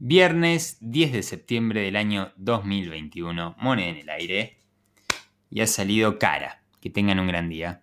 Viernes 10 de septiembre del año 2021, moneda en el aire. Y ha salido cara. Que tengan un gran día.